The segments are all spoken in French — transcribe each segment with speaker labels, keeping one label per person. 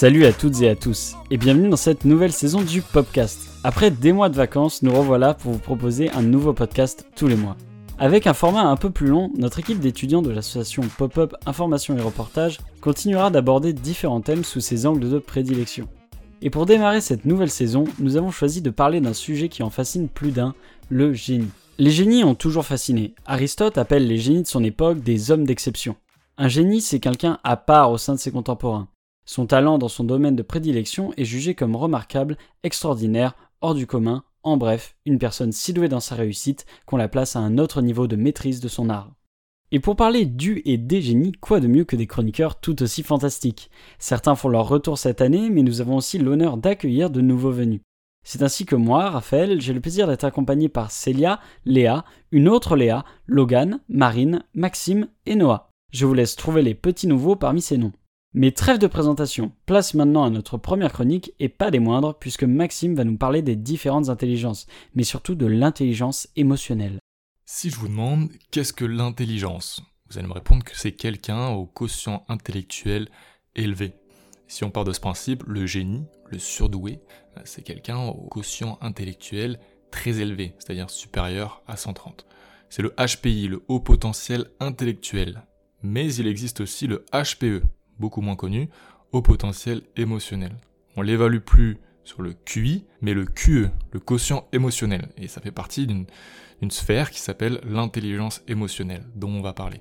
Speaker 1: Salut à toutes et à tous, et bienvenue dans cette nouvelle saison du Popcast. Après des mois de vacances, nous revoilà pour vous proposer un nouveau podcast tous les mois. Avec un format un peu plus long, notre équipe d'étudiants de l'association Pop-Up Information et Reportage continuera d'aborder différents thèmes sous ses angles de prédilection. Et pour démarrer cette nouvelle saison, nous avons choisi de parler d'un sujet qui en fascine plus d'un, le génie. Les génies ont toujours fasciné. Aristote appelle les génies de son époque des hommes d'exception. Un génie, c'est quelqu'un à part au sein de ses contemporains. Son talent dans son domaine de prédilection est jugé comme remarquable, extraordinaire, hors du commun, en bref, une personne si douée dans sa réussite qu'on la place à un autre niveau de maîtrise de son art. Et pour parler du et des génies, quoi de mieux que des chroniqueurs tout aussi fantastiques? Certains font leur retour cette année, mais nous avons aussi l'honneur d'accueillir de nouveaux venus. C'est ainsi que moi, Raphaël, j'ai le plaisir d'être accompagné par Célia, Léa, une autre Léa, Logan, Marine, Maxime et Noah. Je vous laisse trouver les petits nouveaux parmi ces noms. Mais trêve de présentation, place maintenant à notre première chronique et pas des moindres puisque Maxime va nous parler des différentes intelligences, mais surtout de l'intelligence émotionnelle.
Speaker 2: Si je vous demande qu'est-ce que l'intelligence, vous allez me répondre que c'est quelqu'un au quotient intellectuel élevé. Si on part de ce principe, le génie, le surdoué, c'est quelqu'un au quotient intellectuel très élevé, c'est-à-dire supérieur à 130. C'est le HPI, le haut potentiel intellectuel. Mais il existe aussi le HPE, beaucoup moins connu, au potentiel émotionnel. On l'évalue plus sur le QI, mais le QE, le quotient émotionnel. Et ça fait partie d'une sphère qui s'appelle l'intelligence émotionnelle, dont on va parler.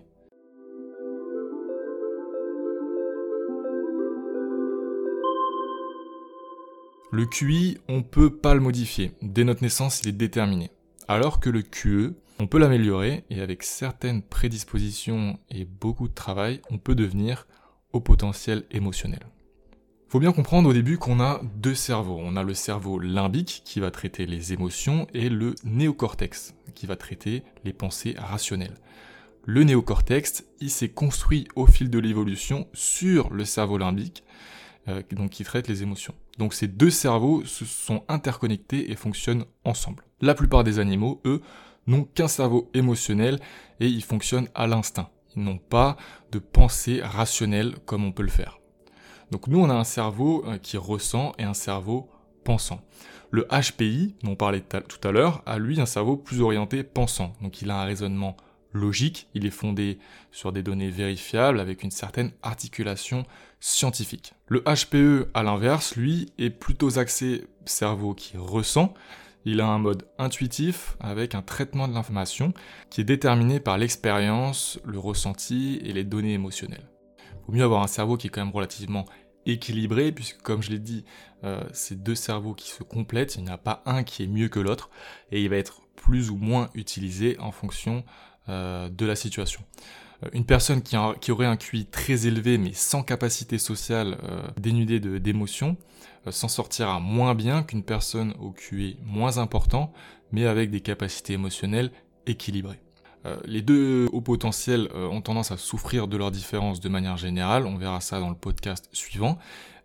Speaker 2: Le QI, on peut pas le modifier. Dès notre naissance, il est déterminé. Alors que le QE, on peut l'améliorer et avec certaines prédispositions et beaucoup de travail, on peut devenir au potentiel émotionnel. Faut bien comprendre au début qu'on a deux cerveaux. On a le cerveau limbique qui va traiter les émotions et le néocortex qui va traiter les pensées rationnelles. Le néocortex, il s'est construit au fil de l'évolution sur le cerveau limbique, euh, qui traite les émotions. Donc ces deux cerveaux se sont interconnectés et fonctionnent ensemble. La plupart des animaux, eux, n'ont qu'un cerveau émotionnel et ils fonctionnent à l'instinct. Ils n'ont pas de pensée rationnelle comme on peut le faire. Donc nous, on a un cerveau euh, qui ressent et un cerveau pensant. Le HPI, dont on parlait tout à l'heure, a lui un cerveau plus orienté pensant. Donc il a un raisonnement logique, il est fondé sur des données vérifiables avec une certaine articulation scientifique. Le HPE, à l'inverse, lui, est plutôt axé cerveau qui ressent, il a un mode intuitif avec un traitement de l'information qui est déterminé par l'expérience, le ressenti et les données émotionnelles. Il vaut mieux avoir un cerveau qui est quand même relativement équilibré, puisque comme je l'ai dit, euh, c'est deux cerveaux qui se complètent, il n'y a pas un qui est mieux que l'autre, et il va être plus ou moins utilisé en fonction euh, de la situation. Euh, une personne qui, aurait un QI très élevé mais sans capacité sociale, dénudée d'émotions, euh, s'en sortira moins bien qu'une personne au QI moins important, mais avec des capacités émotionnelles équilibrées. Euh, les deux hauts potentiels euh, ont tendance à souffrir de leurs différences de manière générale, on verra ça dans le podcast suivant.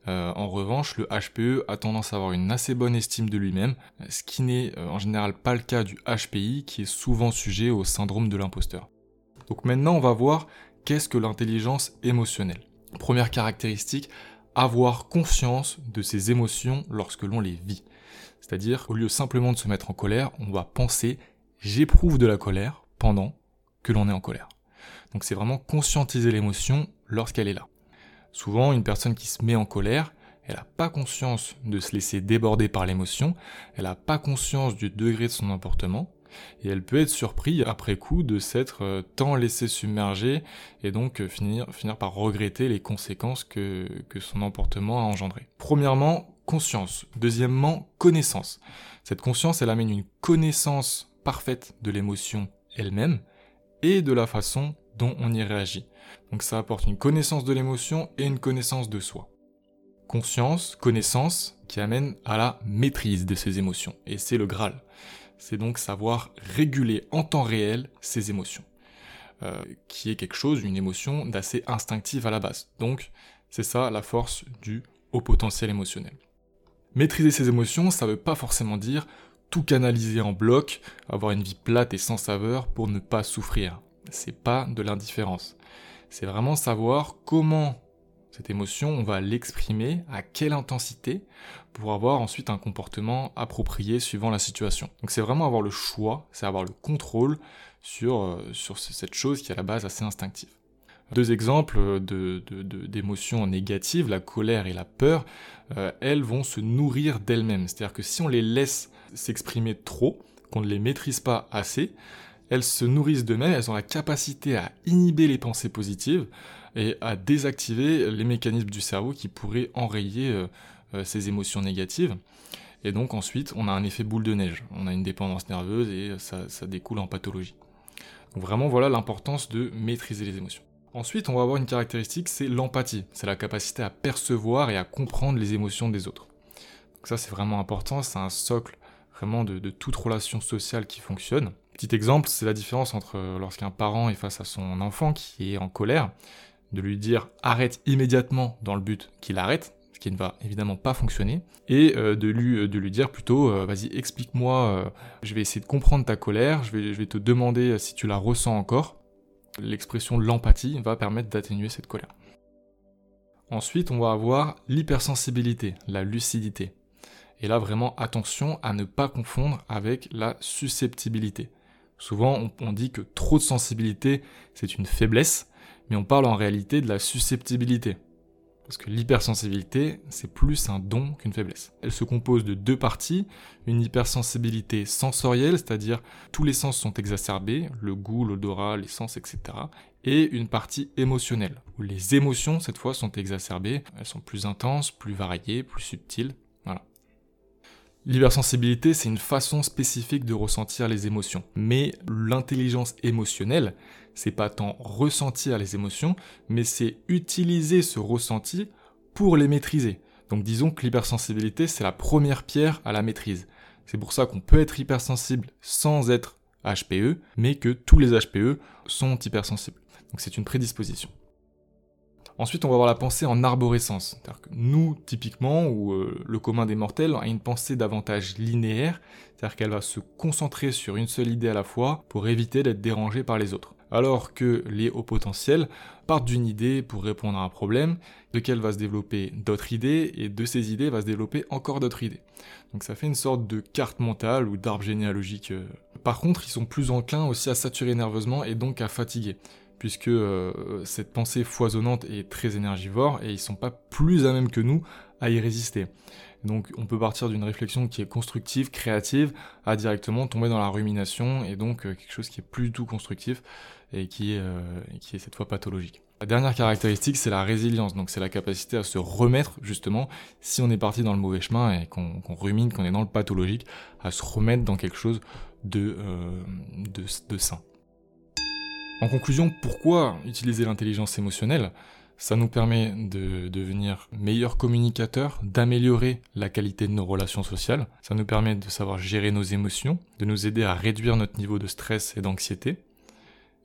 Speaker 2: en revanche, le HPE a tendance à avoir une assez bonne estime de lui-même, ce qui n'est en général pas le cas du HPI qui est souvent sujet au syndrome de l'imposteur. Donc maintenant, on va voir qu'est-ce que l'intelligence émotionnelle. Première caractéristique, avoir conscience de ses émotions lorsque l'on les vit. C'est-à-dire, au lieu simplement de se mettre en colère, on va penser j'éprouve de la colère pendant que l'on est en colère. Donc c'est vraiment conscientiser l'émotion lorsqu'elle est là. Souvent, une personne qui se met en colère, elle n'a pas conscience de se laisser déborder par l'émotion, elle n'a pas conscience du degré de son emportement, et elle peut être surprise après coup de s'être euh, tant laissé submerger et donc euh, finir, par regretter les conséquences que, que son emportement a engendré. Premièrement, conscience. Deuxièmement, connaissance. Cette conscience, elle amène une connaissance parfaite de l'émotion elle-même et de la façon dont on y réagit. Donc ça apporte une connaissance de l'émotion et une connaissance de soi. Conscience, connaissance qui amène à la maîtrise de ces émotions. Et c'est le Graal c'est donc savoir réguler en temps réel ses émotions, euh, qui est quelque chose, une émotion d'assez instinctive à la base. Donc c'est ça la force du haut potentiel émotionnel. Maîtriser ses émotions, ça veut pas forcément dire tout canaliser en bloc, avoir une vie plate et sans saveur pour ne pas souffrir. C'est pas de l'indifférence. C'est vraiment savoir comment Cette émotion, on va l'exprimer à quelle intensité pour avoir ensuite un comportement approprié suivant la situation. Donc c'est vraiment avoir le choix, c'est avoir le contrôle sur, euh, cette chose qui est à la base assez instinctive. Deux exemples d'émotions négatives, la colère et la peur, euh, elles vont se nourrir d'elles-mêmes. C'est-à-dire que si on les laisse s'exprimer trop, qu'on ne les maîtrise pas assez, elles se nourrissent d'eux-mêmes, elles ont la capacité à inhiber les pensées positives et à désactiver les mécanismes du cerveau qui pourraient enrayer euh, euh, ces émotions négatives. Et donc ensuite, on a un effet boule de neige. On a une dépendance nerveuse et ça, ça découle en pathologie. Donc vraiment, voilà l'importance de maîtriser les émotions. Ensuite, on va avoir une caractéristique, c'est l'empathie. C'est la capacité à percevoir et à comprendre les émotions des autres. Donc ça, c'est vraiment important. C'est un socle vraiment de, de, toute relation sociale qui fonctionne. Petit exemple, c'est la différence entre euh, lorsqu'un parent est face à son enfant qui est en colère, de lui dire arrête immédiatement dans le but qu'il arrête, ce qui ne va évidemment pas fonctionner, et euh, de, lui, euh, de lui dire plutôt vas-y explique-moi, je vais essayer de comprendre ta colère, je vais, te demander si tu la ressens encore. L'expression l'empathie va permettre d'atténuer cette colère. Ensuite, on va avoir l'hypersensibilité, la lucidité. Et là, vraiment, attention à ne pas confondre avec la susceptibilité. Souvent, on, dit que trop de sensibilité, c'est une faiblesse, mais on parle en réalité de la susceptibilité. Parce que l'hypersensibilité, c'est plus un don qu'une faiblesse. Elle se compose de deux parties, une hypersensibilité sensorielle, c'est-à-dire tous les sens sont exacerbés, le goût, l'odorat, les sens, etc. Et une partie émotionnelle, où les émotions, cette fois, sont exacerbées, elles sont plus intenses, plus variées, plus subtiles, L'hypersensibilité, c'est une façon spécifique de ressentir les émotions. Mais l'intelligence émotionnelle, c'est pas tant ressentir les émotions, mais c'est utiliser ce ressenti pour les maîtriser. Donc disons que l'hypersensibilité, c'est la première pierre à la maîtrise. C'est pour ça qu'on peut être hypersensible sans être HPE, mais que tous les HPE sont hypersensibles. Donc c'est une prédisposition. Ensuite, on va avoir la pensée en arborescence. Que nous, typiquement, ou euh, le commun des mortels, a une pensée davantage linéaire, c'est-à-dire qu'elle va se concentrer sur une seule idée à la fois pour éviter d'être dérangée par les autres. Alors que les hauts potentiels partent d'une idée pour répondre à un problème, de laquelle va se développer d'autres idées, et de ces idées va se développer encore d'autres idées. Donc ça fait une sorte de carte mentale ou d'arbre généalogique. Euh. Par contre, ils sont plus enclins aussi à saturer nerveusement et donc à fatiguer puisque euh, cette pensée foisonnante est très énergivore et ils sont pas plus à même que nous à y résister. Donc on peut partir d'une réflexion qui est constructive, créative, à directement tomber dans la rumination et donc euh, quelque chose qui est plus du tout constructif et qui est, euh, cette fois pathologique. La dernière caractéristique, c'est la résilience. Donc c'est la capacité à se remettre justement si on est parti dans le mauvais chemin et qu'on rumine, qu'on est dans le pathologique, à se remettre dans quelque chose de, de, de sain. En conclusion, pourquoi utiliser l'intelligence émotionnelle? Ça nous permet de devenir meilleurs communicateurs, d'améliorer la qualité de nos relations sociales, ça nous permet de savoir gérer nos émotions, de nous aider à réduire notre niveau de stress et d'anxiété,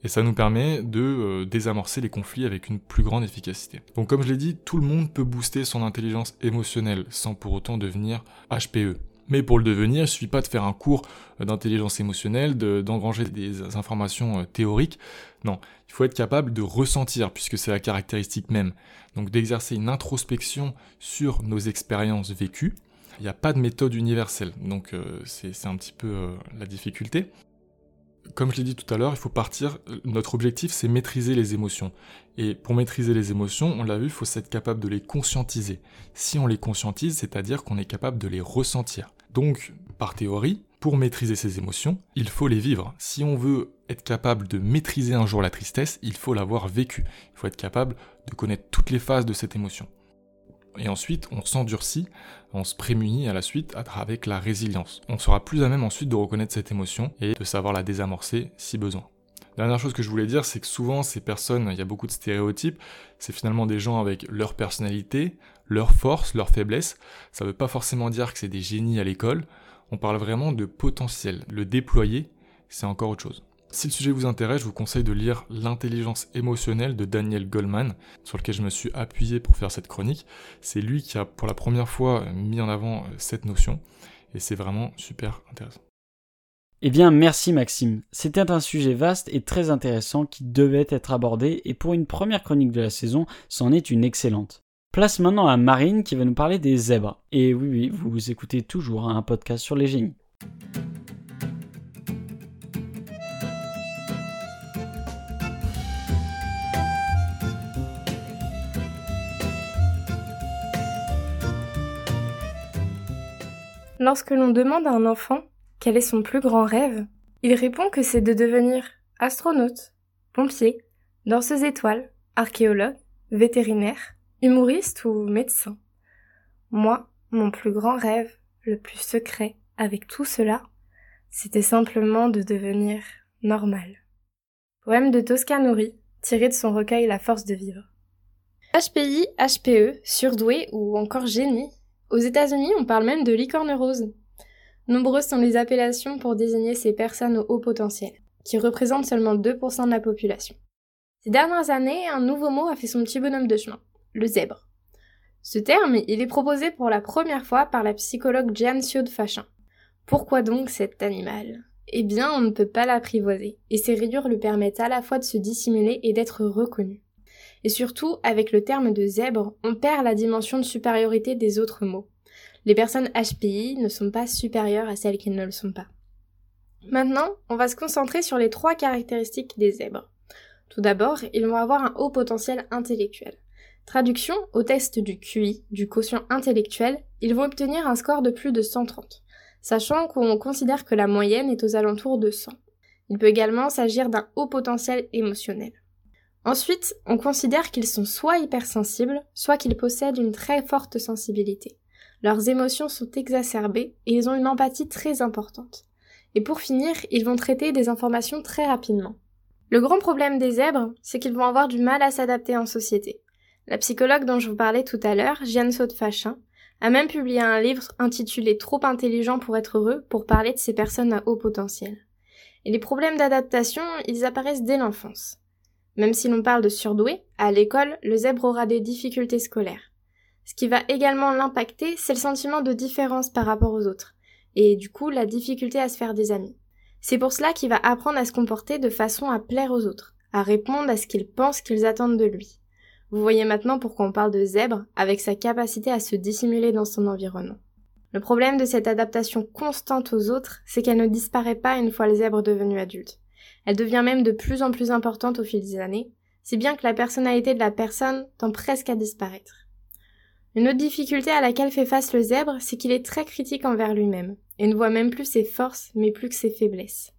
Speaker 2: et ça nous permet de euh, désamorcer les conflits avec une plus grande efficacité. Donc comme je l'ai dit, tout le monde peut booster son intelligence émotionnelle sans pour autant devenir HPE. Mais pour le devenir, il suffit pas de faire un cours d'intelligence émotionnelle, d'engranger des informations euh, théoriques. Non, il faut être capable de ressentir, puisque c'est la caractéristique même. Donc d'exercer une introspection sur nos expériences vécues. Il n'y a pas de méthode universelle, donc euh, c'est un petit peu la difficulté comme je l'ai dit tout à l'heure, il faut partir. Notre objectif, c'est maîtriser les émotions. Et pour maîtriser les émotions, on l'a vu, il faut être capable de les conscientiser. Si on les conscientise, c'est-à-dire qu'on est capable de les ressentir. Donc, par théorie, pour maîtriser ces émotions, il faut les vivre. Si on veut être capable de maîtriser un jour la tristesse, il faut l'avoir vécu. Il faut être capable de connaître toutes les phases de cette émotion. Et ensuite, on s'endurcit, on se prémunit à la suite avec la résilience. On sera plus à même ensuite de reconnaître cette émotion et de savoir la désamorcer si besoin. Dernière chose que je voulais dire, c'est que souvent ces personnes, il y a beaucoup de stéréotypes, c'est finalement des gens avec leur personnalité, leur force, leur faiblesse. Ça ne veut pas forcément dire que c'est des génies à l'école. On parle vraiment de potentiel. Le déployer, c'est encore autre chose. Si le sujet vous intéresse, je vous conseille de lire L'intelligence émotionnelle de Daniel Goldman, sur lequel je me suis appuyé pour faire cette chronique. C'est lui qui a pour la première fois mis en avant euh, cette notion, et c'est vraiment super intéressant.
Speaker 1: Eh bien, merci Maxime. C'était un sujet vaste et très intéressant qui devait être abordé et pour une première chronique de la saison, c'en est une excellente. Place maintenant à Marine qui va nous parler des zèbres. Et oui, oui, vous écoutez toujours un podcast sur les génies.
Speaker 3: Lorsque l'on demande à un enfant quel est son plus grand rêve, il répond que c'est de devenir astronaute, pompier, danseuse étoile, archéologue, vétérinaire, humoriste ou médecin. Moi, mon plus grand rêve, le plus secret, avec tout cela, c'était simplement de devenir normal. Poème de Tosca Nouri, tiré de son recueil La force de vivre. HPI, HPE, surdoué ou encore génie aux États-Unis, on parle même de licorne rose. Nombreuses sont les appellations pour désigner ces personnes au haut potentiel, qui représentent seulement 2% de la population. Ces dernières années, un nouveau mot a fait son petit bonhomme de chemin, le zèbre. Ce terme, il est proposé pour la première fois par la psychologue Jeanne Siode Fachin. Pourquoi donc cet animal? Eh bien, on ne peut pas l'apprivoiser, et ses rayures lui permettent à la fois de se dissimuler et d'être reconnu. Et surtout, avec le terme de zèbre, on perd la dimension de supériorité des autres mots. Les personnes HPI ne sont pas supérieures à celles qui ne le sont pas. Maintenant, on va se concentrer sur les trois caractéristiques des zèbres. Tout d'abord, ils vont avoir un haut potentiel intellectuel. Traduction, au test du QI, du quotient intellectuel, ils vont obtenir un score de plus de 130, sachant qu'on considère que la moyenne est aux alentours de 100. Il peut également s'agir d'un haut potentiel émotionnel. Ensuite, on considère qu'ils sont soit hypersensibles, soit qu'ils possèdent une très forte sensibilité. Leurs émotions sont exacerbées et ils ont une empathie très importante. Et pour finir, ils vont traiter des informations très rapidement. Le grand problème des zèbres, c'est qu'ils vont avoir du mal à s'adapter en société. La psychologue dont je vous parlais tout à l'heure, Jeanne Saute-Fachin, a même publié un livre intitulé Trop intelligent pour être heureux pour parler de ces personnes à haut potentiel. Et les problèmes d'adaptation, ils apparaissent dès l'enfance. Même si l'on parle de surdoué, à l'école, le zèbre aura des difficultés scolaires. Ce qui va également l'impacter, c'est le sentiment de différence par rapport aux autres, et du coup la difficulté à se faire des amis. C'est pour cela qu'il va apprendre à se comporter de façon à plaire aux autres, à répondre à ce qu'ils pensent qu'ils attendent de lui. Vous voyez maintenant pourquoi on parle de zèbre avec sa capacité à se dissimuler dans son environnement. Le problème de cette adaptation constante aux autres, c'est qu'elle ne disparaît pas une fois le zèbre devenu adulte. Elle devient même de plus en plus importante au fil des années, si bien que la personnalité de la personne tend presque à disparaître. Une autre difficulté à laquelle fait face le zèbre, c'est qu'il est très critique envers lui-même, et ne voit même plus ses forces, mais plus que ses faiblesses.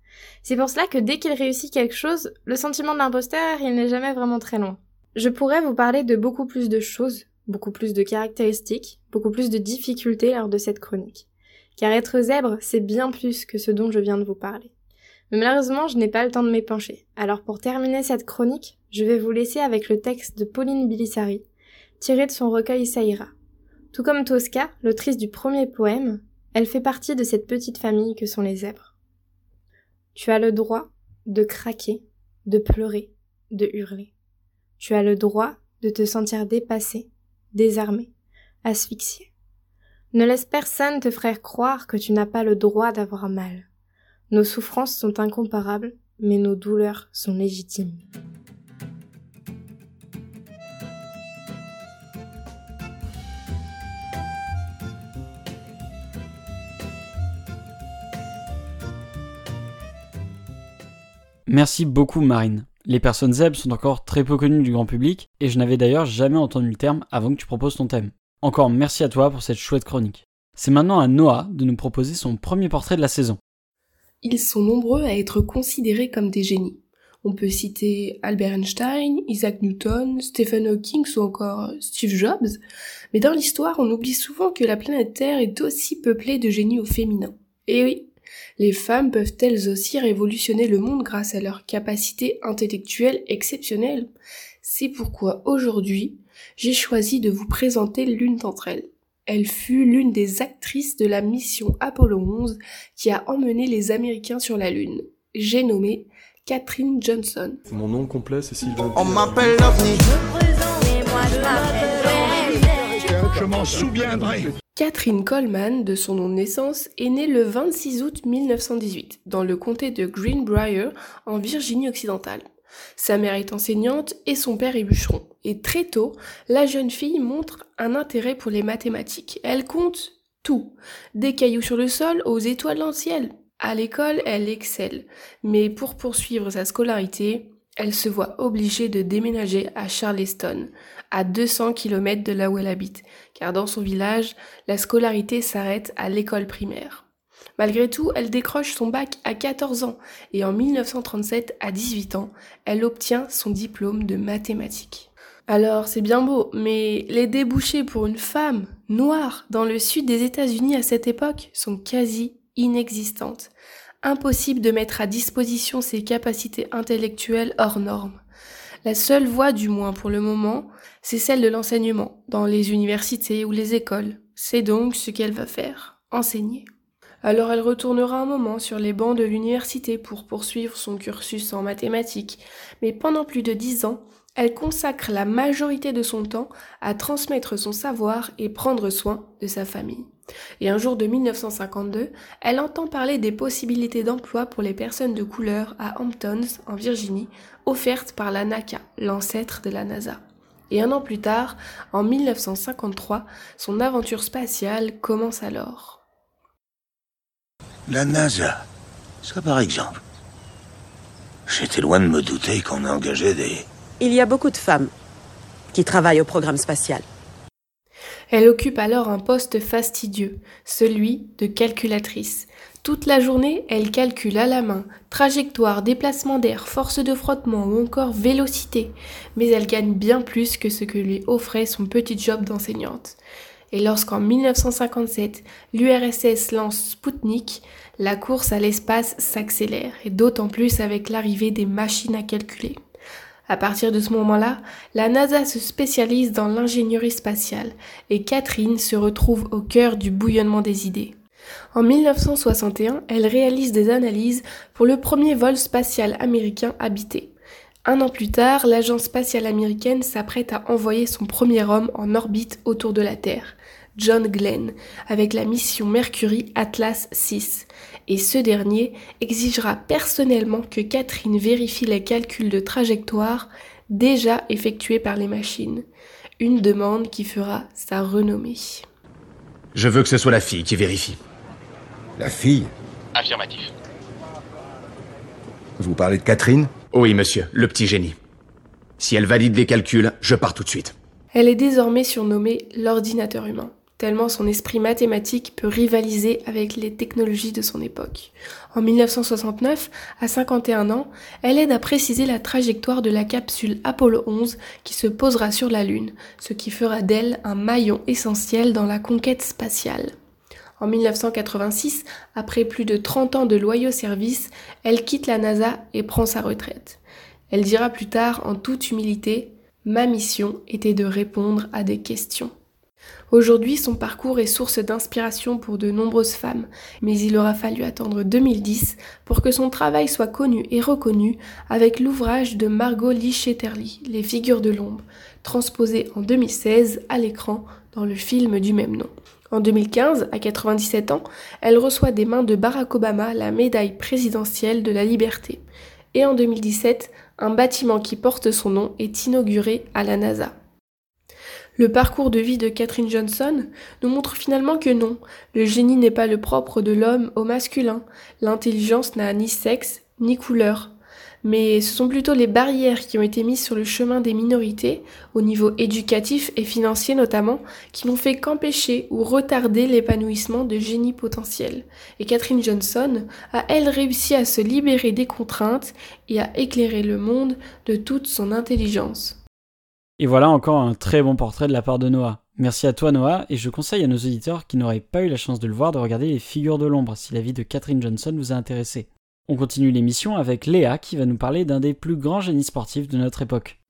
Speaker 3: C'est pour cela que dès qu'il réussit quelque chose, le sentiment d'imposteur, il n'est jamais vraiment très loin. Je pourrais vous parler de beaucoup plus de choses, beaucoup plus de caractéristiques, beaucoup plus de difficultés lors de cette chronique. Car être zèbre, c'est bien plus que ce dont je viens de vous parler. Mais malheureusement, je n'ai pas le temps de m'épancher. Alors pour terminer cette chronique, je vais vous laisser avec le texte de Pauline Bilissari, tiré de son recueil Saïra. Tout comme Tosca, l'autrice du premier poème, elle fait partie de cette petite famille que sont les zèbres. Tu as le droit de craquer, de pleurer, de hurler. Tu as le droit de te sentir dépassé, désarmé, asphyxié. Ne laisse personne te faire croire que tu n'as pas le droit d'avoir mal. Nos souffrances sont incomparables, mais nos douleurs sont légitimes.
Speaker 1: Merci beaucoup Marine. Les personnes zèbres sont encore très peu connues du grand public et je n'avais d'ailleurs jamais entendu le terme avant que tu proposes ton thème. Encore merci à toi pour cette chouette chronique. C'est maintenant à Noah de nous proposer son premier portrait de la saison.
Speaker 4: Ils sont nombreux à être considérés comme des génies. On peut citer Albert Einstein, Isaac Newton, Stephen Hawking ou encore Steve Jobs, mais dans l'histoire on oublie souvent que la planète Terre est aussi peuplée de génies au féminin. Et oui, les femmes peuvent elles aussi révolutionner le monde grâce à leur capacité intellectuelle exceptionnelle. C'est pourquoi aujourd'hui, j'ai choisi de vous présenter l'une d'entre elles. Elle fut l'une des actrices de la mission Apollo 11 qui a emmené les Américains sur la Lune. J'ai nommé Catherine Johnson.
Speaker 5: Mon nom complet, c'est Sylvain.
Speaker 6: On m'appelle l'OVNI.
Speaker 5: Je m'en souviendrai.
Speaker 4: Catherine Coleman, de son nom de naissance, est née le 26 août 1918 dans le comté de Greenbrier, en Virginie occidentale. Sa mère est enseignante et son père est bûcheron. Et très tôt, la jeune fille montre un intérêt pour les mathématiques. Elle compte tout, des cailloux sur le sol aux étoiles dans le ciel. À l'école, elle excelle, mais pour poursuivre sa scolarité, elle se voit obligée de déménager à Charleston, à 200 km de là où elle habite, car dans son village, la scolarité s'arrête à l'école primaire. Malgré tout, elle décroche son bac à 14 ans et en 1937, à 18 ans, elle obtient son diplôme de mathématiques. Alors, c'est bien beau, mais les débouchés pour une femme noire dans le sud des États-Unis à cette époque sont quasi inexistantes. Impossible de mettre à disposition ses capacités intellectuelles hors normes. La seule voie, du moins pour le moment, c'est celle de l'enseignement, dans les universités ou les écoles. C'est donc ce qu'elle va faire, enseigner. Alors elle retournera un moment sur les bancs de l'université pour poursuivre son cursus en mathématiques, mais pendant plus de dix ans, elle consacre la majorité de son temps à transmettre son savoir et prendre soin de sa famille. Et un jour de 1952, elle entend parler des possibilités d'emploi pour les personnes de couleur à Hamptons, en Virginie, offertes par la NACA, l'ancêtre de la NASA. Et un an plus tard, en 1953, son aventure spatiale commence alors.
Speaker 6: La NASA, ça par exemple. J'étais loin de me douter qu'on engageait des...
Speaker 7: Il y a beaucoup de femmes qui travaillent au programme spatial.
Speaker 4: Elle occupe alors un poste fastidieux, celui de calculatrice. Toute la journée, elle calcule à la main trajectoire, déplacement d'air, force de frottement ou encore vélocité, mais elle gagne bien plus que ce que lui offrait son petit job d'enseignante. Et lorsqu'en 1957, l'URSS lance Sputnik, la course à l'espace s'accélère, et d'autant plus avec l'arrivée des machines à calculer. À partir de ce moment-là, la NASA se spécialise dans l'ingénierie spatiale et Catherine se retrouve au cœur du bouillonnement des idées. En 1961, elle réalise des analyses pour le premier vol spatial américain habité. Un an plus tard, l'agence spatiale américaine s'apprête à envoyer son premier homme en orbite autour de la Terre, John Glenn, avec la mission Mercury Atlas 6 et ce dernier exigera personnellement que Catherine vérifie les calculs de trajectoire déjà effectués par les machines, une demande qui fera sa renommée.
Speaker 8: Je veux que ce soit la fille qui vérifie.
Speaker 9: La fille?
Speaker 10: Affirmatif.
Speaker 9: Vous parlez de Catherine?
Speaker 8: Oui, monsieur, le petit génie. Si elle valide les calculs, je pars tout de suite.
Speaker 4: Elle est désormais surnommée l'ordinateur humain tellement son esprit mathématique peut rivaliser avec les technologies de son époque. En 1969, à 51 ans, elle aide à préciser la trajectoire de la capsule Apollo 11 qui se posera sur la Lune, ce qui fera d'elle un maillon essentiel dans la conquête spatiale. En 1986, après plus de 30 ans de loyaux services, elle quitte la NASA et prend sa retraite. Elle dira plus tard en toute humilité, Ma mission était de répondre à des questions. Aujourd'hui, son parcours est source d'inspiration pour de nombreuses femmes, mais il aura fallu attendre 2010 pour que son travail soit connu et reconnu avec l'ouvrage de Margot Lichetterly, Les figures de l'ombre, transposé en 2016 à l'écran dans le film du même nom. En 2015, à 97 ans, elle reçoit des mains de Barack Obama la médaille présidentielle de la liberté. Et en 2017, un bâtiment qui porte son nom est inauguré à la NASA. Le parcours de vie de Catherine Johnson nous montre finalement que non, le génie n'est pas le propre de l'homme au masculin, l'intelligence n'a ni sexe ni couleur. Mais ce sont plutôt les barrières qui ont été mises sur le chemin des minorités, au niveau éducatif et financier notamment, qui n'ont fait qu'empêcher ou retarder l'épanouissement de génies potentiels. Et Catherine Johnson a elle réussi à se libérer des contraintes et à éclairer le monde de toute son intelligence.
Speaker 1: Et voilà encore un très bon portrait de la part de Noah. Merci à toi Noah, et je conseille à nos auditeurs qui n'auraient pas eu la chance de le voir de regarder les figures de l'ombre si la vie de Catherine Johnson vous a intéressé. On continue l'émission avec Léa qui va nous parler d'un des plus grands génies sportifs de notre époque.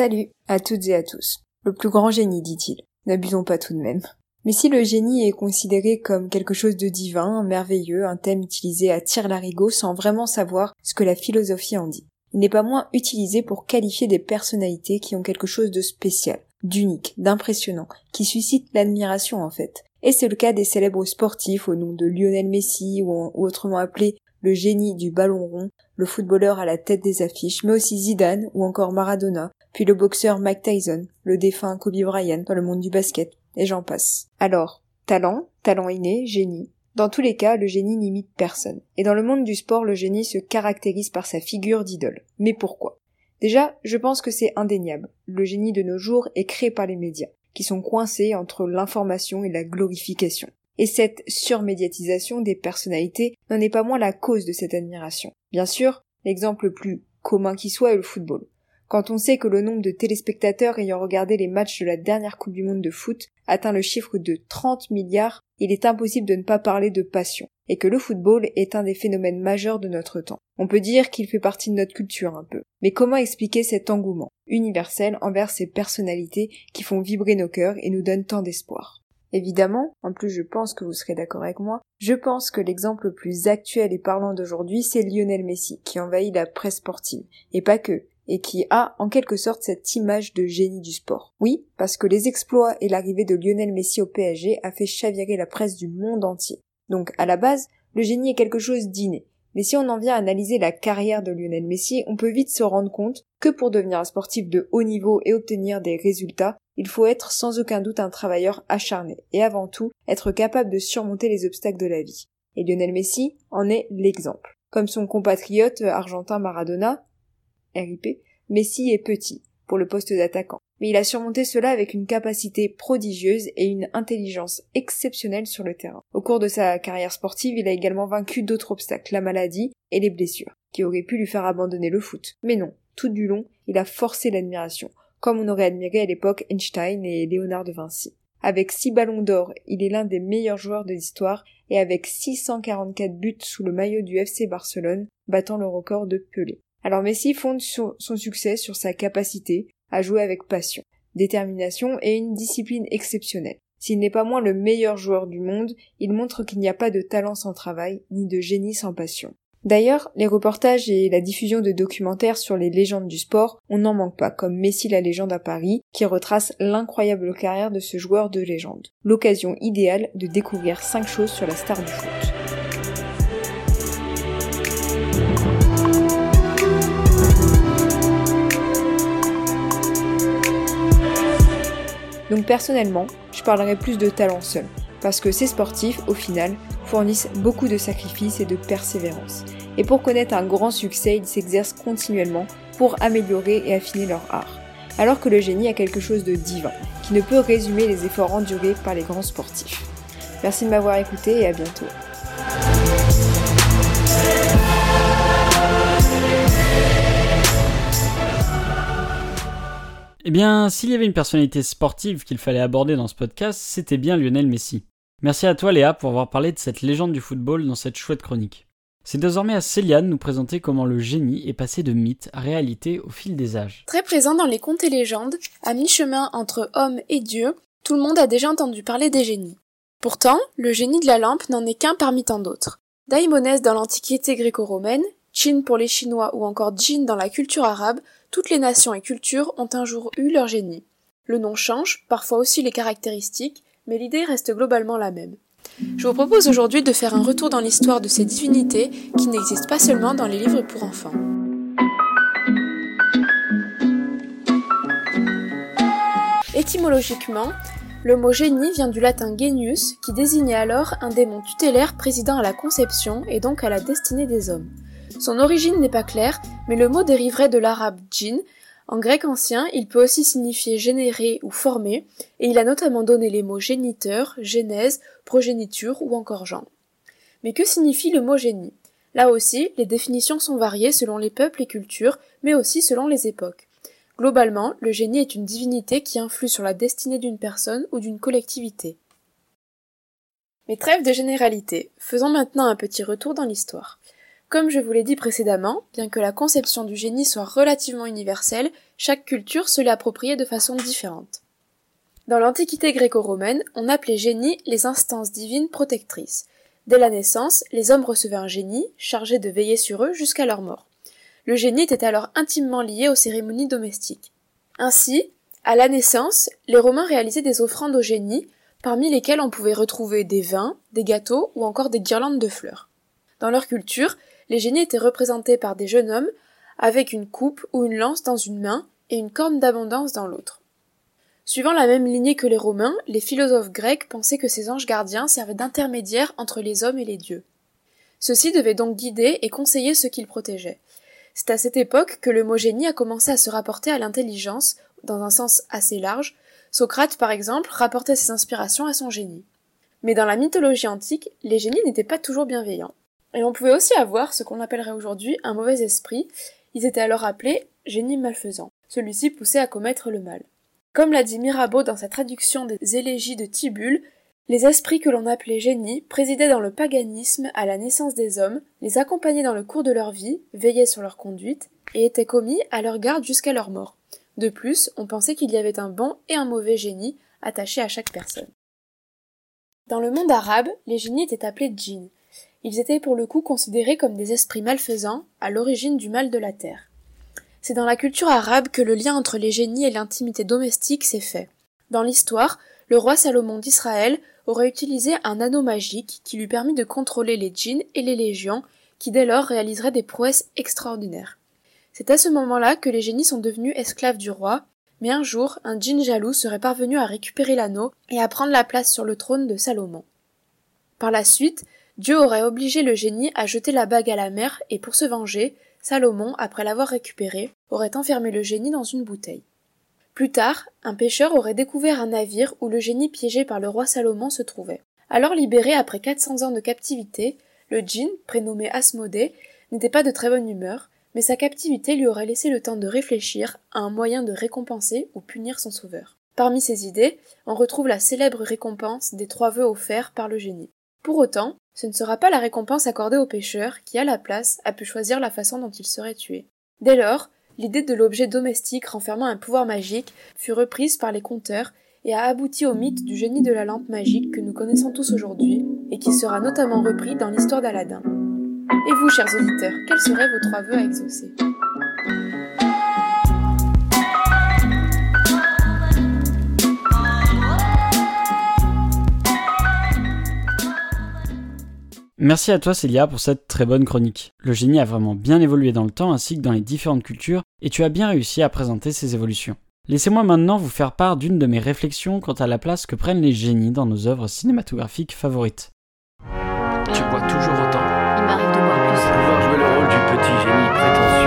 Speaker 5: Salut à toutes et à tous. Le plus grand génie, dit-il. N'abusons pas tout de même. Mais si le génie est considéré comme quelque chose de divin, merveilleux, un thème utilisé à tire-larigot sans vraiment savoir ce que la philosophie en dit, il n'est pas moins utilisé pour qualifier des personnalités qui ont quelque chose de spécial, d'unique, d'impressionnant, qui suscite l'admiration en fait. Et c'est le cas des célèbres sportifs au nom de Lionel Messi ou, autrement appelé le génie du ballon rond, le footballeur à la tête des affiches, mais aussi Zidane ou encore Maradona, puis le boxeur Mike Tyson, le défunt Kobe Bryant dans le monde du basket, et j'en passe. Alors, talent, talent inné, génie. Dans tous les cas, le génie n'imite personne. Et dans le monde du sport, le génie se caractérise par sa figure d'idole. Mais pourquoi? Déjà, je pense que c'est indéniable. Le génie de nos jours est créé par les médias, qui sont coincés entre l'information et la glorification. Et cette surmédiatisation des personnalités n'en est pas moins la cause de cette admiration. Bien sûr, l'exemple le plus commun qui soit est le football. Quand on sait que le nombre de téléspectateurs ayant regardé les matchs de la dernière Coupe du Monde de foot atteint le chiffre de 30 milliards, il est impossible de ne pas parler de passion, et que le football est un des phénomènes majeurs de notre temps. On peut dire qu'il fait partie de notre culture un peu. Mais comment expliquer cet engouement universel envers ces personnalités qui font vibrer nos cœurs et nous donnent tant d'espoir? Évidemment, en plus je pense que vous serez d'accord avec moi, je pense que l'exemple le plus actuel et parlant d'aujourd'hui, c'est Lionel Messi, qui envahit la presse sportive. Et pas que, et qui a en quelque sorte cette image de génie du sport. Oui, parce que les exploits et l'arrivée de Lionel Messi au PSG a fait chavirer la presse du monde entier. Donc à la base, le génie est quelque chose d'inné. Mais si on en vient à analyser la carrière de Lionel Messi, on peut vite se rendre compte que pour devenir un sportif de haut niveau et obtenir des résultats, il faut être sans aucun doute un travailleur acharné et avant tout être capable de surmonter les obstacles de la vie. Et Lionel Messi en est l'exemple. Comme son compatriote argentin Maradona, RIP, Messi est petit pour le poste d'attaquant. Mais il a surmonté cela avec une capacité prodigieuse et une intelligence exceptionnelle sur le terrain. Au cours de sa carrière sportive, il a également vaincu d'autres obstacles, la maladie et les blessures, qui auraient pu lui faire abandonner le foot. Mais non, tout du long, il a forcé l'admiration, comme on aurait admiré à l'époque Einstein et Léonard de Vinci. Avec six ballons d'or, il est l'un des meilleurs joueurs de l'histoire et avec 644 buts sous le maillot du FC Barcelone, battant le record de Pelé. Alors Messi fonde son, succès sur sa capacité à jouer avec passion, détermination et une discipline exceptionnelle. S'il n'est pas moins le meilleur joueur du monde, il montre qu'il n'y a pas de talent sans travail, ni de génie sans passion. D'ailleurs, les reportages et la diffusion de documentaires sur les légendes du sport, on n'en manque pas, comme Messi la légende à Paris, qui retrace l'incroyable carrière de ce joueur de légende. L'occasion idéale de découvrir 5 choses sur la star du foot. Donc personnellement, je parlerai plus de talent seul, parce que ces sportifs, au final, fournissent beaucoup de sacrifices et de persévérance. Et pour connaître un grand succès, ils s'exercent continuellement pour améliorer et affiner leur art. Alors que le génie a quelque chose de divin, qui ne peut résumer les efforts endurés par les grands sportifs. Merci de m'avoir écouté et à bientôt.
Speaker 1: Eh bien, s'il y avait une personnalité sportive qu'il fallait aborder dans ce podcast, c'était bien Lionel Messi. Merci à toi Léa pour avoir parlé de cette légende du football dans cette chouette chronique. C'est désormais à Céliane de nous présenter comment le génie est passé de mythe à réalité au fil des âges.
Speaker 10: Très présent dans les contes et légendes, à mi-chemin entre homme et dieu, tout le monde a déjà entendu parler des génies. Pourtant, le génie de la lampe n'en est qu'un parmi tant d'autres. Daïmonès dans l'Antiquité gréco-romaine, Chin pour les Chinois ou encore Jin dans la culture arabe toutes les nations et cultures ont un jour eu leur génie. Le nom change, parfois aussi les caractéristiques, mais l'idée reste globalement la même. Je vous propose aujourd'hui de faire un retour dans l'histoire de ces divinités qui n'existent pas seulement dans les livres pour enfants. Étymologiquement, le mot génie vient du latin genius qui désignait alors un démon tutélaire présidant à la conception et donc à la destinée des hommes. Son origine n'est pas claire, mais le mot dériverait de l'arabe djinn. En grec ancien, il peut aussi signifier générer ou former, et il a notamment donné les mots géniteur, genèse, progéniture ou encore genre. Mais que signifie le mot génie? Là aussi, les définitions sont variées selon les peuples et cultures, mais aussi selon les époques. Globalement, le génie est une divinité qui influe sur la destinée d'une personne ou d'une collectivité. Mais trêve de généralité, faisons maintenant un petit retour dans l'histoire. Comme je vous l'ai dit précédemment, bien que la conception du génie soit relativement universelle, chaque culture se l'est appropriée de façon différente. Dans l'Antiquité gréco-romaine, on appelait génie les instances divines protectrices. Dès la naissance, les hommes recevaient un génie, chargé de veiller sur eux jusqu'à leur mort. Le génie était alors intimement lié aux cérémonies domestiques. Ainsi, à la naissance, les Romains réalisaient des offrandes au génie, parmi lesquelles on pouvait retrouver des vins, des gâteaux ou encore des guirlandes de fleurs. Dans leur culture, les génies étaient représentés par des jeunes hommes avec une coupe ou une lance dans une main et une corne d'abondance dans l'autre. Suivant la même lignée que les Romains, les philosophes grecs pensaient que ces anges gardiens servaient d'intermédiaires entre les hommes et les dieux. Ceux-ci devaient donc guider et conseiller ceux qu'ils protégeaient. C'est à cette époque que le mot génie a commencé à se rapporter à l'intelligence, dans un sens assez large. Socrate, par exemple, rapportait ses inspirations à son génie. Mais dans la mythologie antique, les génies n'étaient pas toujours bienveillants. Et on pouvait aussi avoir ce qu'on appellerait aujourd'hui un mauvais esprit. Ils étaient alors appelés génies malfaisants. Celui-ci poussait à commettre le mal. Comme l'a dit Mirabeau dans sa traduction des élégies de Tibulle, les esprits que l'on appelait génies présidaient dans le paganisme à la naissance des hommes, les accompagnaient dans le cours de leur vie, veillaient sur leur conduite, et étaient commis à leur garde jusqu'à leur mort. De plus, on pensait qu'il y avait un bon et un mauvais génie attaché à chaque personne. Dans le monde arabe, les génies étaient appelés djinns. Ils étaient pour le coup considérés comme des esprits malfaisants, à l'origine du mal de la terre. C'est dans la culture arabe que le lien entre les génies et l'intimité domestique s'est fait. Dans l'histoire, le roi Salomon d'Israël aurait utilisé un anneau magique qui lui permit de contrôler les djinns et les légions, qui dès lors réaliseraient des prouesses extraordinaires. C'est à ce moment-là que les génies sont devenus esclaves du roi, mais un jour, un djinn jaloux serait parvenu à récupérer l'anneau et à prendre la place sur le trône de Salomon. Par la suite, Dieu aurait obligé le génie à jeter la bague à la mer et pour se venger, Salomon, après l'avoir récupérée, aurait enfermé le génie dans une bouteille. Plus tard, un pêcheur aurait découvert un navire où le génie piégé par le roi Salomon se trouvait. Alors libéré après 400 ans de captivité, le djinn, prénommé Asmodée, n'était pas de très bonne humeur, mais sa captivité lui aurait laissé le temps de réfléchir à un moyen de récompenser ou punir son sauveur. Parmi ses idées, on retrouve la célèbre récompense des trois vœux offerts par le génie. Pour autant, ce ne sera pas la récompense accordée au pêcheur qui, à la place, a pu choisir la façon dont il serait tué. Dès lors, l'idée de l'objet domestique renfermant un pouvoir magique fut reprise par les conteurs et a abouti au mythe du génie de la lampe magique que nous connaissons tous aujourd'hui et qui sera notamment repris dans l'histoire d'Aladin. Et vous, chers auditeurs, quels seraient vos trois vœux à exaucer?
Speaker 1: Merci à toi Célia pour cette très bonne chronique. Le génie a vraiment bien évolué dans le temps ainsi que dans les différentes cultures et tu as bien réussi à présenter ces évolutions. Laissez-moi maintenant vous faire part d'une de mes réflexions quant à la place que prennent les génies dans nos œuvres cinématographiques favorites.
Speaker 11: Tu bois toujours autant.
Speaker 12: Il m'arrive de boire plus.
Speaker 11: Pour pouvoir jouer le rôle du petit génie prétentieux,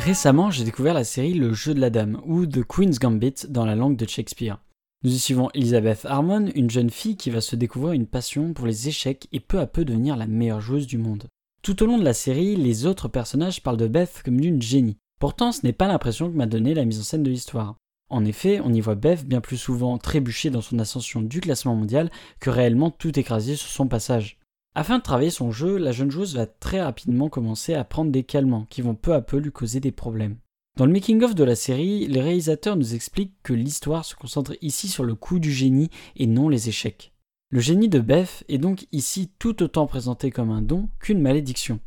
Speaker 1: Récemment, j'ai découvert la série Le jeu de la dame ou The Queen's Gambit dans la langue de Shakespeare. Nous y suivons Elizabeth Harmon, une jeune fille qui va se découvrir une passion pour les échecs et peu à peu devenir la meilleure joueuse du monde. Tout au long de la série, les autres personnages parlent de Beth comme d'une génie. Pourtant, ce n'est pas l'impression que m'a donné la mise en scène de l'histoire. En effet, on y voit Beth bien plus souvent trébucher dans son ascension du classement mondial que réellement tout écraser sur son passage. Afin de travailler son jeu, la jeune joueuse va très rapidement commencer à prendre des calmants qui vont peu à peu lui causer des problèmes. Dans le making-of de la série, les réalisateurs nous expliquent que l'histoire se concentre ici sur le coup du génie et non les échecs. Le génie de Beth est donc ici tout autant présenté comme un don qu'une malédiction.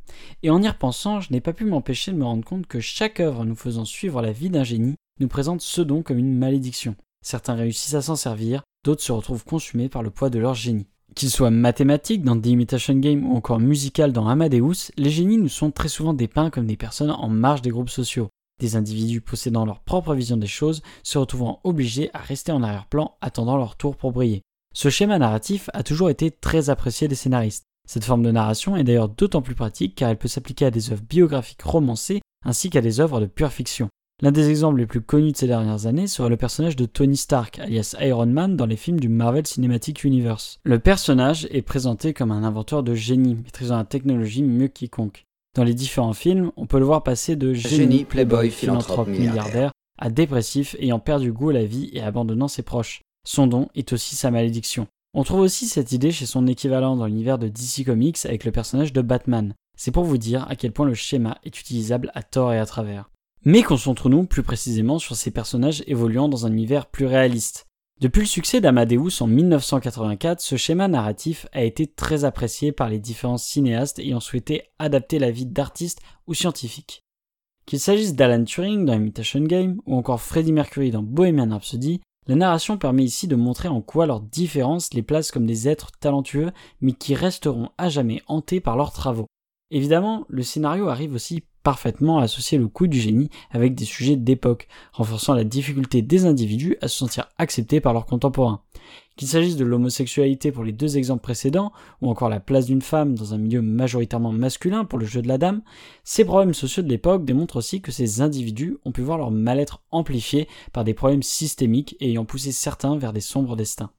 Speaker 1: Et en y repensant, je n'ai pas pu m'empêcher de me rendre compte que chaque œuvre nous faisant suivre la vie d'un génie nous présente ce don comme une malédiction. Certains réussissent à s'en servir, d'autres se retrouvent consumés par le poids de leur génie. Qu'ils soient mathématiques dans The Imitation Game ou encore musical dans Amadeus, les génies nous sont très souvent dépeints comme des personnes en marge des groupes sociaux. Des individus possédant leur propre vision des choses, se retrouvant obligés à rester en arrière-plan attendant leur tour pour briller. Ce schéma narratif a toujours été très apprécié des scénaristes. Cette forme de narration est d'ailleurs d'autant plus pratique car elle peut s'appliquer à des œuvres biographiques romancées ainsi qu'à des œuvres de pure fiction. L'un des exemples les plus connus de ces dernières années serait le personnage de Tony Stark, alias Iron Man, dans les films du Marvel Cinematic Universe. Le personnage est présenté comme un inventeur de génie, maîtrisant la technologie mieux quiconque. Dans les différents films, on peut le voir passer de génie,
Speaker 8: Génie, playboy, philanthrope, milliardaire,
Speaker 1: à dépressif ayant perdu goût à la vie et abandonnant ses proches. Son don est aussi sa malédiction. On trouve aussi cette idée chez son équivalent dans l'univers de DC Comics avec le personnage de Batman. C'est pour vous dire à quel point le schéma est utilisable à tort et à travers. Mais concentrons-nous plus précisément sur ces personnages évoluant dans un univers plus réaliste. Depuis le succès d'Amadeus en 1984, ce schéma narratif a été très apprécié par les différents cinéastes ayant souhaité adapter la vie d'artistes ou scientifiques. Qu'il s'agisse d'Alan Turing dans Imitation Game ou encore Freddie Mercury dans Bohemian Rhapsody, la narration permet ici de montrer en quoi leurs différences les placent comme des êtres talentueux mais qui resteront à jamais hantés par leurs travaux. Évidemment, le scénario arrive aussi parfaitement associer le coup du génie avec des sujets d'époque, renforçant la difficulté des individus à se sentir acceptés par leurs contemporains. Qu'il s'agisse de l'homosexualité pour les deux exemples précédents, ou encore la place d'une femme dans un milieu majoritairement masculin pour le jeu de la dame, ces problèmes sociaux de l'époque démontrent aussi que ces individus ont pu voir leur mal-être amplifié par des problèmes systémiques ayant poussé certains vers des sombres destins.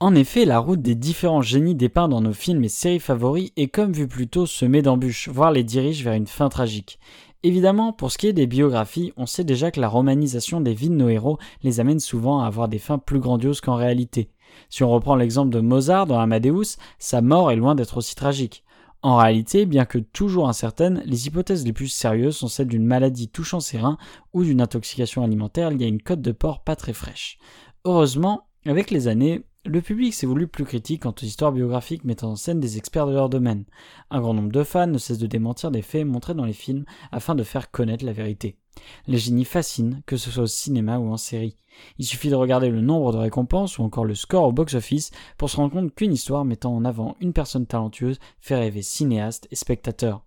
Speaker 1: En effet, la route des différents génies dépeints dans nos films et séries favoris est comme vu plus tôt semée d'embûches, voire les dirige vers une fin tragique. Évidemment, pour ce qui est des biographies, on sait déjà que la romanisation des vies de nos héros les amène souvent à avoir des fins plus grandioses qu'en réalité. Si on reprend l'exemple de Mozart dans Amadeus, sa mort est loin d'être aussi tragique. En réalité, bien que toujours incertaines, les hypothèses les plus sérieuses sont celles d'une maladie touchant ses reins ou d'une intoxication alimentaire liée à une côte de porc pas très fraîche. Heureusement, avec les années, le public s'est voulu plus critique quant aux histoires biographiques mettant en scène des experts de leur domaine. Un grand nombre de fans ne cessent de démentir des faits montrés dans les films afin de faire connaître la vérité. Les génies fascinent, que ce soit au cinéma ou en série. Il suffit de regarder le nombre de récompenses ou encore le score au box-office pour se rendre compte qu'une histoire mettant en avant une personne talentueuse fait rêver cinéastes et spectateurs.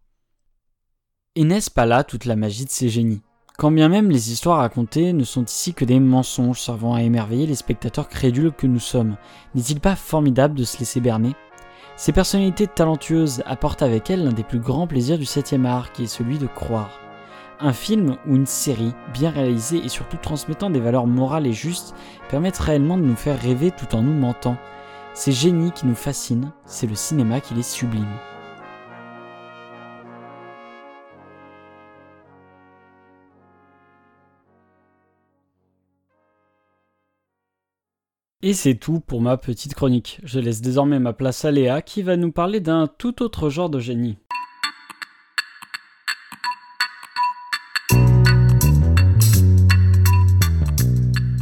Speaker 1: Et n'est-ce pas là toute la magie de ces génies? Quand bien même les histoires racontées ne sont ici que des mensonges servant à émerveiller les spectateurs crédules que nous sommes, n'est-il pas formidable de se laisser berner? Ces personnalités talentueuses apportent avec elles l'un des plus grands plaisirs du 7 art, qui est celui de croire. Un film ou une série bien réalisée et surtout transmettant des valeurs morales et justes permettent réellement de nous faire rêver tout en nous mentant. Ces génies qui nous fascinent, c'est le cinéma qui les sublime. Et c'est tout pour ma petite chronique. Je laisse désormais ma place à Léa qui va nous parler d'un tout autre genre de génie.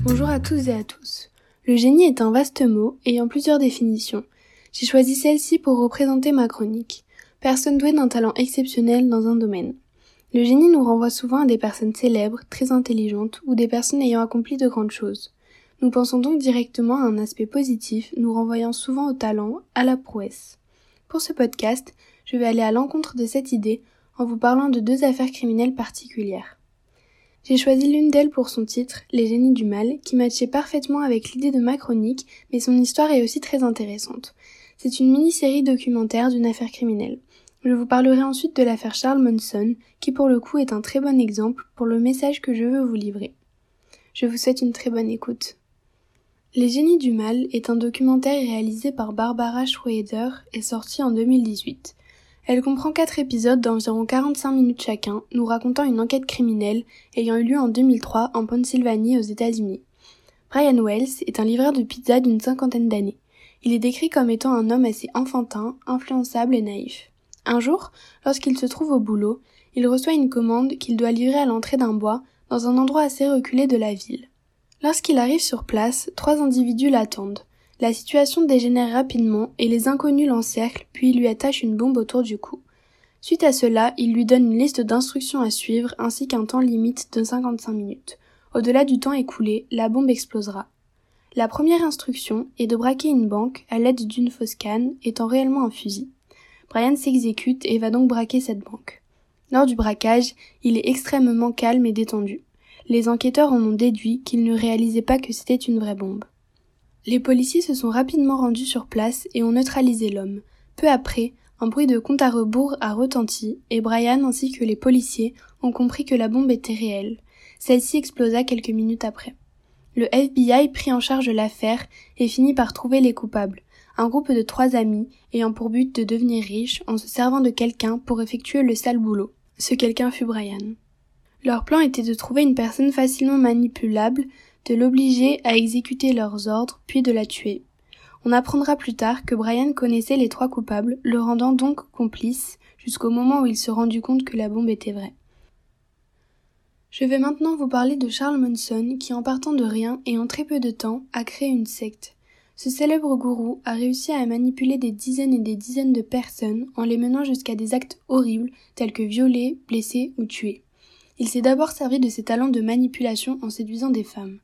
Speaker 12: Bonjour à tous et à tous. Le génie est un vaste mot ayant plusieurs définitions. J'ai choisi celle-ci pour représenter ma chronique. Personne douée d'un talent exceptionnel dans un domaine. Le génie nous renvoie souvent à des personnes célèbres, très intelligentes ou des personnes ayant accompli de grandes choses. Nous pensons donc directement à un aspect positif, nous renvoyant souvent au talent, à la prouesse. Pour ce podcast, je vais aller à l'encontre de cette idée en vous parlant de deux affaires criminelles particulières. J'ai choisi l'une d'elles pour son titre, Les génies du mal, qui matchait parfaitement avec l'idée de ma chronique, mais son histoire est aussi très intéressante. C'est une mini-série documentaire d'une affaire criminelle. Je vous parlerai ensuite de l'affaire Charles Monson, qui pour le coup est un très bon exemple pour le message que je veux vous livrer. Je vous souhaite une très bonne écoute. Les génies du mal est un documentaire réalisé par Barbara Schroeder et sorti en 2018. Elle comprend quatre épisodes d'environ 45 minutes chacun, nous racontant une enquête criminelle ayant eu lieu en 2003 en Pennsylvanie aux États-Unis. Brian Wells est un livreur de pizza d'une cinquantaine d'années. Il est décrit comme étant un homme assez enfantin, influençable et naïf. Un jour, lorsqu'il se trouve au boulot, il reçoit une commande qu'il doit livrer à l'entrée d'un bois dans un endroit assez reculé de la ville. Lorsqu'il arrive sur place, trois individus l'attendent. La situation dégénère rapidement et les inconnus l'encerclent puis lui attachent une bombe autour du cou. Suite à cela, il lui donne une liste d'instructions à suivre ainsi qu'un temps limite de 55 minutes. Au-delà du temps écoulé, la bombe explosera. La première instruction est de braquer une banque à l'aide d'une fausse canne, étant réellement un fusil. Brian s'exécute et va donc braquer cette banque. Lors du braquage, il est extrêmement calme et détendu les enquêteurs en ont déduit qu'il ne réalisait pas que c'était une vraie bombe. Les policiers se sont rapidement rendus sur place et ont neutralisé l'homme. Peu après, un bruit de compte à rebours a retenti et Brian ainsi que les policiers ont compris que la bombe était réelle. Celle-ci explosa quelques minutes après. Le FBI prit en charge l'affaire et finit par trouver les coupables, un groupe de trois amis ayant pour but de devenir riches en se servant de quelqu'un pour effectuer le sale boulot. Ce quelqu'un fut Brian. Leur plan était de trouver une personne facilement manipulable, de l'obliger à exécuter leurs ordres, puis de la tuer. On apprendra plus tard que Brian connaissait les trois coupables, le rendant donc complice, jusqu'au moment où il se rendu compte que la bombe était vraie. Je vais maintenant vous parler de Charles Manson, qui en partant de rien et en très peu de temps a créé une secte. Ce célèbre gourou a réussi à manipuler des dizaines et des dizaines de personnes en les menant jusqu'à des actes horribles tels que violer, blesser ou tuer. Il s'est d'abord servi de ses talents de manipulation en séduisant des femmes.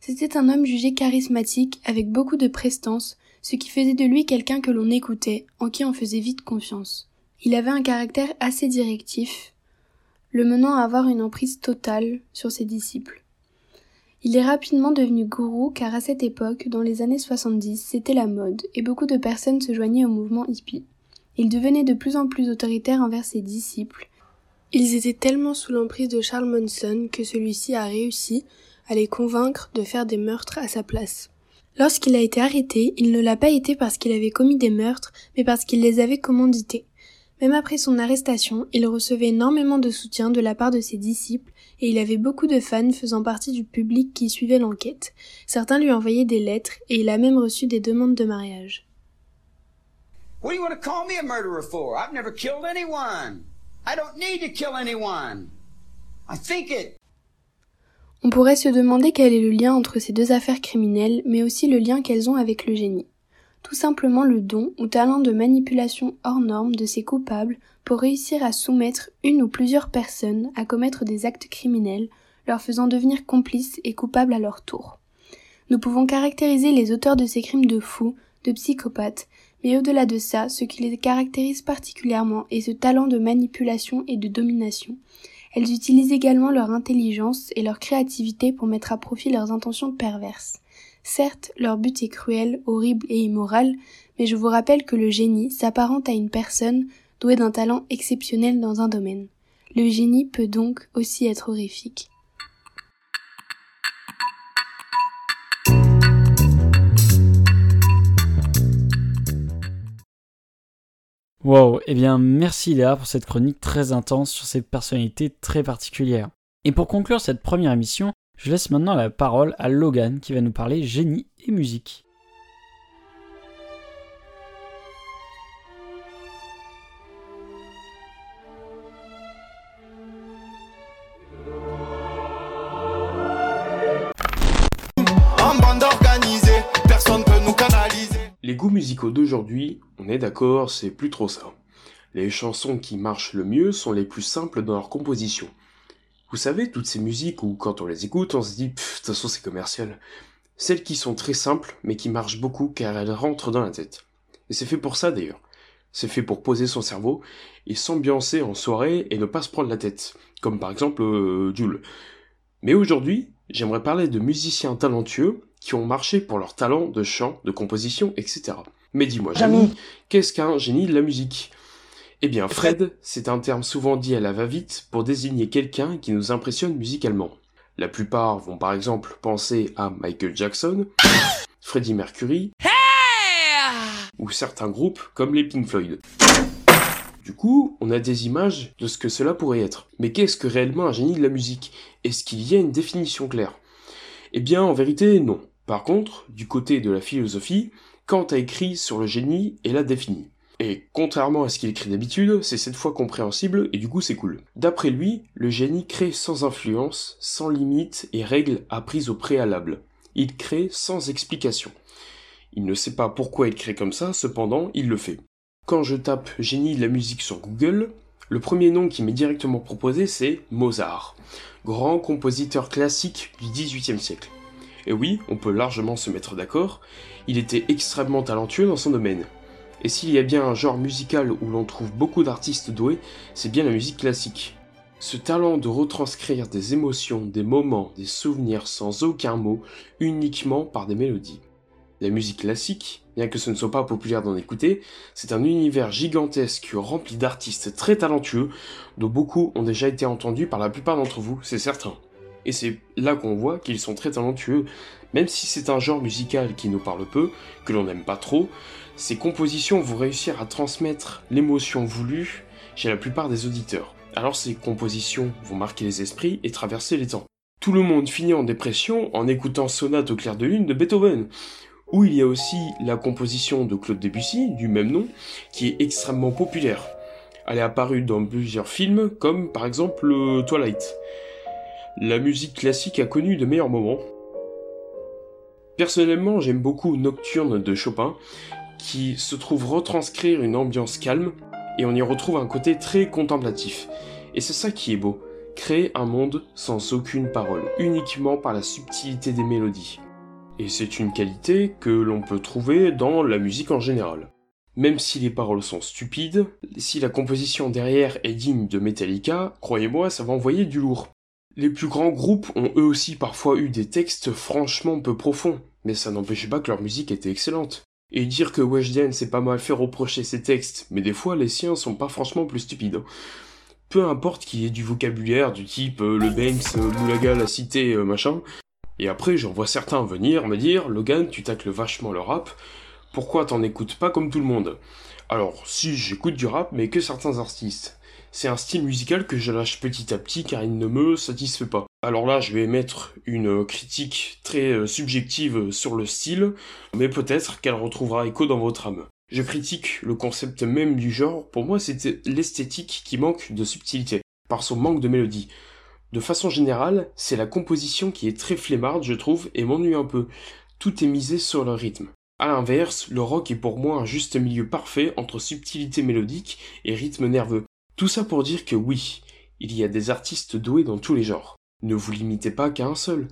Speaker 12: C'était un homme jugé charismatique, avec beaucoup de prestance, ce qui faisait de lui quelqu'un que l'on écoutait, en qui on faisait vite confiance. Il avait un caractère assez directif, le menant à avoir une emprise totale sur ses disciples. Il est rapidement devenu gourou car à cette époque, dans les années 70, c'était la mode et beaucoup de personnes se joignaient au mouvement hippie. Il devenait de plus en plus autoritaire envers ses disciples ils étaient tellement sous l'emprise de Charles Manson que celui-ci a réussi à les convaincre de faire des meurtres à sa place. Lorsqu'il a été arrêté, il ne l'a pas été parce qu'il avait commis des meurtres, mais parce qu'il les avait commandités. Même après son arrestation, il recevait énormément de soutien de la part de ses disciples et il avait beaucoup de fans faisant partie du public qui suivait l'enquête. Certains lui envoyaient des lettres et il a même reçu des demandes de mariage. What do you want to call me a murderer for? I've never killed anyone. On pourrait se demander quel est le lien entre ces deux affaires criminelles, mais aussi le lien qu'elles ont avec le génie. Tout simplement le don ou talent de manipulation hors norme de ces coupables pour réussir à soumettre une ou plusieurs personnes à commettre des actes criminels, leur faisant devenir complices et coupables à leur tour. Nous pouvons caractériser les auteurs de ces crimes de fous, de psychopathes, mais au-delà de ça, ce qui les caractérise particulièrement est ce talent de manipulation et de domination. Elles utilisent également leur intelligence et leur créativité pour mettre à profit leurs intentions perverses. Certes, leur but est cruel, horrible et immoral, mais je vous rappelle que le génie s'apparente à une personne douée d'un talent exceptionnel dans un domaine. Le génie peut donc aussi être horrifique.
Speaker 1: Wow, eh bien merci Léa pour cette chronique très intense sur ces personnalités très particulières. Et pour conclure cette première émission, je laisse maintenant la parole à Logan qui va nous parler génie et musique.
Speaker 13: D'aujourd'hui, on est d'accord, c'est plus trop ça. Les chansons qui marchent le mieux sont les plus simples dans leur composition. Vous savez, toutes ces musiques où quand on les écoute, on se dit, de toute façon c'est commercial. Celles qui sont très simples, mais qui marchent beaucoup car elles rentrent dans la tête. Et c'est fait pour ça d'ailleurs. C'est fait pour poser son cerveau et s'ambiancer en soirée et ne pas se prendre la tête. Comme par exemple euh, Jules. Mais aujourd'hui, j'aimerais parler de musiciens talentueux qui ont marché pour leur talent de chant, de composition, etc. Mais dis-moi, Jamie, qu'est-ce qu'un génie de la musique? Eh bien, Fred, c'est un terme souvent dit à la va-vite pour désigner quelqu'un qui nous impressionne musicalement. La plupart vont par exemple penser à Michael Jackson, Freddie Mercury, ou certains groupes comme les Pink Floyd. Du coup, on a des images de ce que cela pourrait être. Mais qu'est-ce que réellement un génie de la musique? Est-ce qu'il y a une définition claire? Eh bien, en vérité, non. Par contre, du côté de la philosophie, Kant a écrit sur le génie et l'a défini. Et contrairement à ce qu'il écrit d'habitude, c'est cette fois compréhensible et du coup c'est cool. D'après lui, le génie crée sans influence, sans limite et règles apprises au préalable. Il crée sans explication. Il ne sait pas pourquoi il crée comme ça, cependant il le fait. Quand je tape génie de la musique sur Google, le premier nom qui m'est directement proposé c'est Mozart, grand compositeur classique du XVIIIe siècle. Et oui, on peut largement se mettre d'accord, il était extrêmement talentueux dans son domaine. Et s'il y a bien un genre musical où l'on trouve beaucoup d'artistes doués, c'est bien la musique classique. Ce talent de retranscrire des émotions, des moments, des souvenirs sans aucun mot, uniquement par des mélodies. La musique classique, bien que ce ne soit pas populaire d'en écouter, c'est un univers gigantesque rempli d'artistes très talentueux, dont beaucoup ont déjà été entendus par la plupart d'entre vous, c'est certain. Et c'est là qu'on voit qu'ils sont très talentueux. Même si c'est un genre musical qui nous parle peu, que l'on n'aime pas trop, ces compositions vont réussir à transmettre l'émotion voulue chez la plupart des auditeurs. Alors ces compositions vont marquer les esprits et traverser les temps. Tout le monde finit en dépression en écoutant Sonate au clair de lune de Beethoven, où il y a aussi la composition de Claude Debussy, du même nom, qui est extrêmement populaire. Elle est apparue dans plusieurs films, comme par exemple Twilight. La musique classique a connu de meilleurs moments. Personnellement, j'aime beaucoup Nocturne de Chopin, qui se trouve retranscrire une ambiance calme, et on y retrouve un côté très contemplatif. Et c'est ça qui est beau, créer un monde sans aucune parole, uniquement par la subtilité des mélodies. Et c'est une qualité que l'on peut trouver dans la musique en général. Même si les paroles sont stupides, si la composition derrière est digne de Metallica, croyez-moi, ça va envoyer du lourd. Les plus grands groupes ont eux aussi parfois eu des textes franchement peu profonds, mais ça n'empêchait pas que leur musique était excellente. Et dire que Weshden s'est pas mal fait reprocher ses textes, mais des fois les siens sont pas franchement plus stupides. Hein. Peu importe qu'il y ait du vocabulaire du type euh, le Banks, euh, Moulaga, la cité, euh, machin. Et après j'en vois certains venir me dire Logan, tu tacles vachement le rap, pourquoi t'en écoutes pas comme tout le monde? Alors, si j'écoute du rap, mais que certains artistes. C'est un style musical que je lâche petit à petit car il ne me satisfait pas. Alors là, je vais mettre une critique très euh, subjective sur le style, mais peut-être qu'elle retrouvera écho dans votre âme. Je critique le concept même du genre, pour moi c'est l'esthétique qui manque de subtilité, par son manque de mélodie. De façon générale, c'est la composition qui est très flemmarde, je trouve, et m'ennuie un peu. Tout est misé sur le rythme. A l'inverse, le rock est pour moi un juste milieu parfait entre subtilité mélodique et rythme nerveux. Tout ça pour dire que oui, il y a des artistes doués dans tous les genres. Ne vous limitez pas qu'à un seul.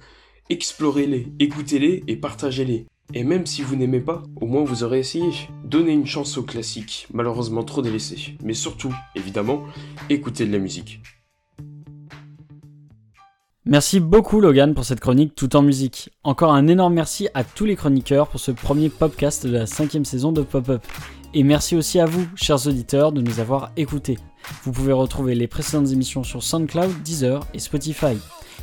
Speaker 13: Explorez-les, écoutez-les et partagez-les. Et même si vous n'aimez pas, au moins vous aurez essayé. Donnez une chance aux classiques, malheureusement trop délaissés. Mais surtout, évidemment, écoutez de la musique.
Speaker 1: Merci beaucoup Logan pour cette chronique tout en musique. Encore un énorme merci à tous les chroniqueurs pour ce premier podcast de la cinquième saison de Pop-Up. Et merci aussi à vous, chers auditeurs, de nous avoir écoutés. Vous pouvez retrouver les précédentes émissions sur SoundCloud, Deezer et Spotify.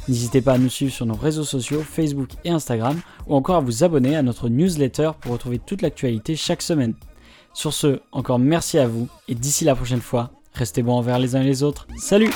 Speaker 1: N'hésitez pas à nous suivre sur nos réseaux sociaux, Facebook et Instagram, ou encore à vous abonner à notre newsletter pour retrouver toute l'actualité chaque semaine. Sur ce, encore merci à vous, et d'ici la prochaine fois, restez bons envers les uns et les autres. Salut